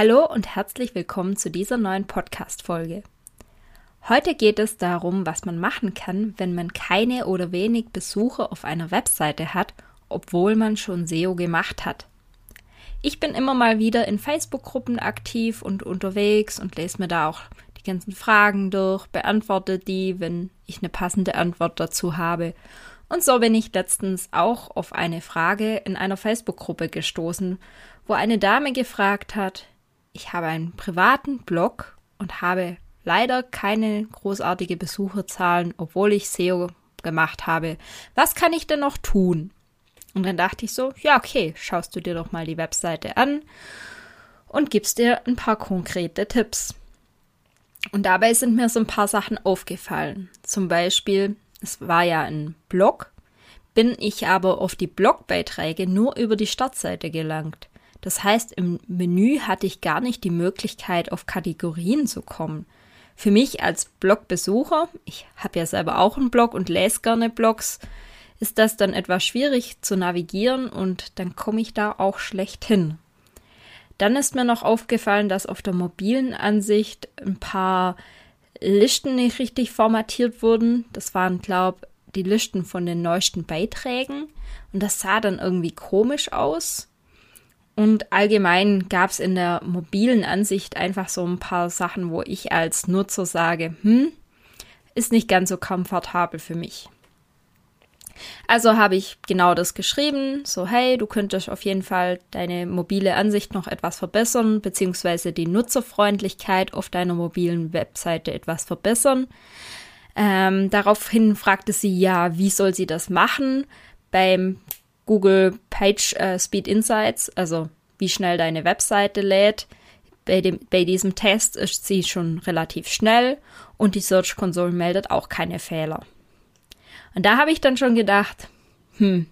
Hallo und herzlich willkommen zu dieser neuen Podcast-Folge. Heute geht es darum, was man machen kann, wenn man keine oder wenig Besucher auf einer Webseite hat, obwohl man schon SEO gemacht hat. Ich bin immer mal wieder in Facebook-Gruppen aktiv und unterwegs und lese mir da auch die ganzen Fragen durch, beantworte die, wenn ich eine passende Antwort dazu habe. Und so bin ich letztens auch auf eine Frage in einer Facebook-Gruppe gestoßen, wo eine Dame gefragt hat, ich habe einen privaten Blog und habe leider keine großartige Besucherzahlen, obwohl ich SEO gemacht habe. Was kann ich denn noch tun? Und dann dachte ich so, ja, okay, schaust du dir doch mal die Webseite an und gibst dir ein paar konkrete Tipps. Und dabei sind mir so ein paar Sachen aufgefallen. Zum Beispiel, es war ja ein Blog, bin ich aber auf die Blogbeiträge nur über die Startseite gelangt. Das heißt, im Menü hatte ich gar nicht die Möglichkeit, auf Kategorien zu kommen. Für mich als Blogbesucher, ich habe ja selber auch einen Blog und lese gerne Blogs, ist das dann etwas schwierig zu navigieren und dann komme ich da auch schlecht hin. Dann ist mir noch aufgefallen, dass auf der mobilen Ansicht ein paar Listen nicht richtig formatiert wurden. Das waren, glaube ich, die Listen von den neuesten Beiträgen. Und das sah dann irgendwie komisch aus. Und allgemein gab es in der mobilen Ansicht einfach so ein paar Sachen, wo ich als Nutzer sage, hm, ist nicht ganz so komfortabel für mich. Also habe ich genau das geschrieben, so hey, du könntest auf jeden Fall deine mobile Ansicht noch etwas verbessern, beziehungsweise die Nutzerfreundlichkeit auf deiner mobilen Webseite etwas verbessern. Ähm, daraufhin fragte sie ja, wie soll sie das machen? Beim Google Page äh, Speed Insights, also wie schnell deine Webseite lädt. Bei, dem, bei diesem Test ist sie schon relativ schnell und die Search Console meldet auch keine Fehler. Und da habe ich dann schon gedacht, hm,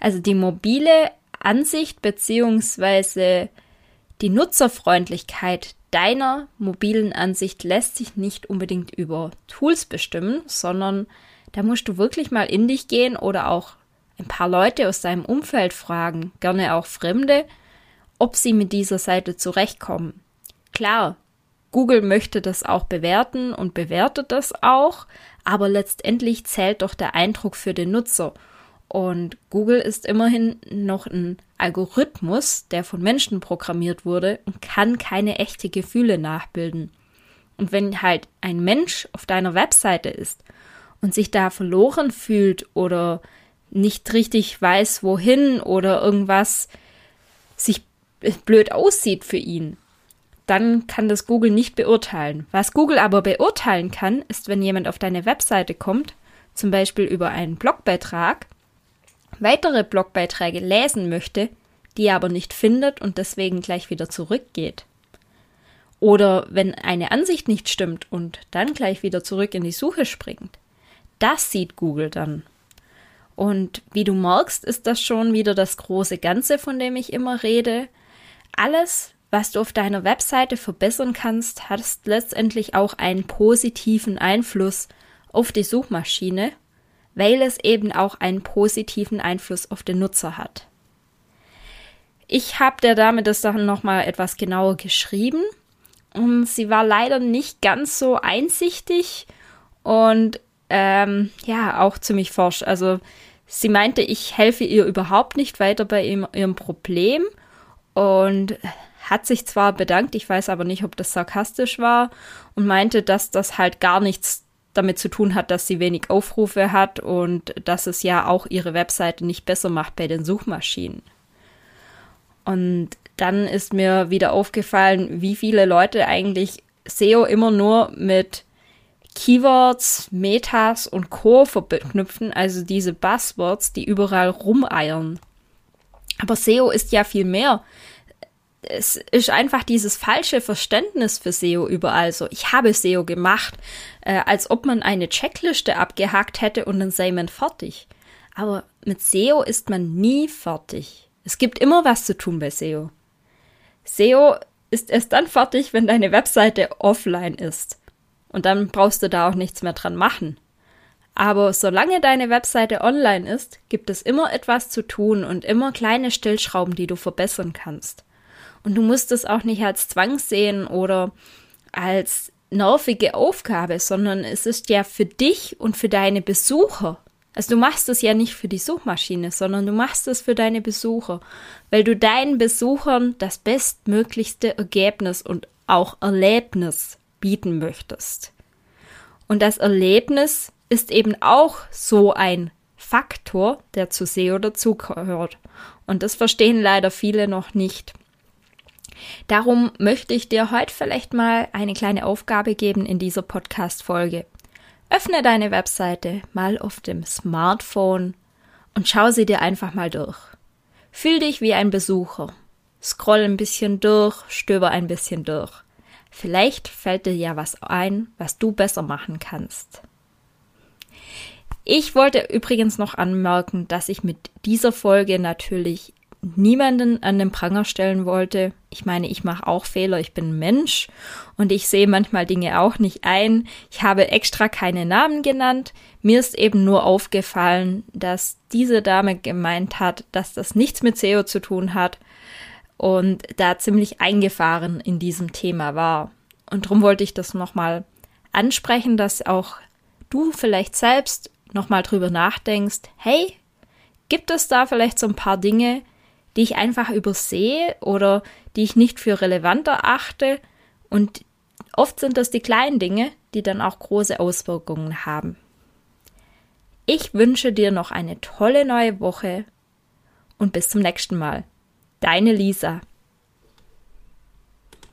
also die mobile Ansicht beziehungsweise die Nutzerfreundlichkeit deiner mobilen Ansicht lässt sich nicht unbedingt über Tools bestimmen, sondern da musst du wirklich mal in dich gehen oder auch ein paar Leute aus deinem Umfeld fragen, gerne auch Fremde, ob sie mit dieser Seite zurechtkommen. Klar, Google möchte das auch bewerten und bewertet das auch, aber letztendlich zählt doch der Eindruck für den Nutzer. Und Google ist immerhin noch ein Algorithmus, der von Menschen programmiert wurde und kann keine echte Gefühle nachbilden. Und wenn halt ein Mensch auf deiner Webseite ist und sich da verloren fühlt oder nicht richtig weiß, wohin oder irgendwas sich blöd aussieht für ihn, dann kann das Google nicht beurteilen. Was Google aber beurteilen kann, ist, wenn jemand auf deine Webseite kommt, zum Beispiel über einen Blogbeitrag, weitere Blogbeiträge lesen möchte, die er aber nicht findet und deswegen gleich wieder zurückgeht. Oder wenn eine Ansicht nicht stimmt und dann gleich wieder zurück in die Suche springt. Das sieht Google dann. Und wie du merkst, ist das schon wieder das große Ganze, von dem ich immer rede. Alles, was du auf deiner Webseite verbessern kannst, hat letztendlich auch einen positiven Einfluss auf die Suchmaschine, weil es eben auch einen positiven Einfluss auf den Nutzer hat. Ich habe der Dame das dann nochmal etwas genauer geschrieben und sie war leider nicht ganz so einsichtig und ähm, ja, auch ziemlich forsch. Also sie meinte, ich helfe ihr überhaupt nicht weiter bei ihrem, Problem und hat sich zwar bedankt, ich weiß aber nicht, ob das sarkastisch war und meinte, dass das halt gar nichts damit zu tun hat, dass sie wenig Aufrufe hat und dass es ja auch ihre Webseite nicht besser macht bei den Suchmaschinen. Und dann ist mir wieder aufgefallen, wie viele Leute eigentlich SEO immer nur mit Keywords, Metas und Co. verknüpfen, also diese Buzzwords, die überall rumeiern. Aber SEO ist ja viel mehr. Es ist einfach dieses falsche Verständnis für SEO überall so. Ich habe SEO gemacht, äh, als ob man eine Checkliste abgehakt hätte und dann sei man fertig. Aber mit SEO ist man nie fertig. Es gibt immer was zu tun bei SEO. SEO ist erst dann fertig, wenn deine Webseite offline ist. Und dann brauchst du da auch nichts mehr dran machen. Aber solange deine Webseite online ist, gibt es immer etwas zu tun und immer kleine Stellschrauben, die du verbessern kannst. Und du musst es auch nicht als Zwang sehen oder als nervige Aufgabe, sondern es ist ja für dich und für deine Besucher. Also du machst es ja nicht für die Suchmaschine, sondern du machst es für deine Besucher, weil du deinen Besuchern das bestmöglichste Ergebnis und auch Erlebnis bieten möchtest. Und das Erlebnis ist eben auch so ein Faktor, der zu SEO dazugehört. Und das verstehen leider viele noch nicht. Darum möchte ich dir heute vielleicht mal eine kleine Aufgabe geben in dieser Podcast-Folge. Öffne deine Webseite mal auf dem Smartphone und schau sie dir einfach mal durch. Fühl dich wie ein Besucher. Scroll ein bisschen durch, stöber ein bisschen durch. Vielleicht fällt dir ja was ein, was du besser machen kannst. Ich wollte übrigens noch anmerken, dass ich mit dieser Folge natürlich niemanden an den Pranger stellen wollte. Ich meine, ich mache auch Fehler, ich bin Mensch und ich sehe manchmal Dinge auch nicht ein. Ich habe extra keine Namen genannt. Mir ist eben nur aufgefallen, dass diese Dame gemeint hat, dass das nichts mit SEO zu tun hat und da ziemlich eingefahren in diesem Thema war. Und darum wollte ich das nochmal ansprechen, dass auch du vielleicht selbst nochmal drüber nachdenkst, hey, gibt es da vielleicht so ein paar Dinge, die ich einfach übersehe oder die ich nicht für relevant erachte. Und oft sind das die kleinen Dinge, die dann auch große Auswirkungen haben. Ich wünsche dir noch eine tolle neue Woche und bis zum nächsten Mal. Deine Lisa.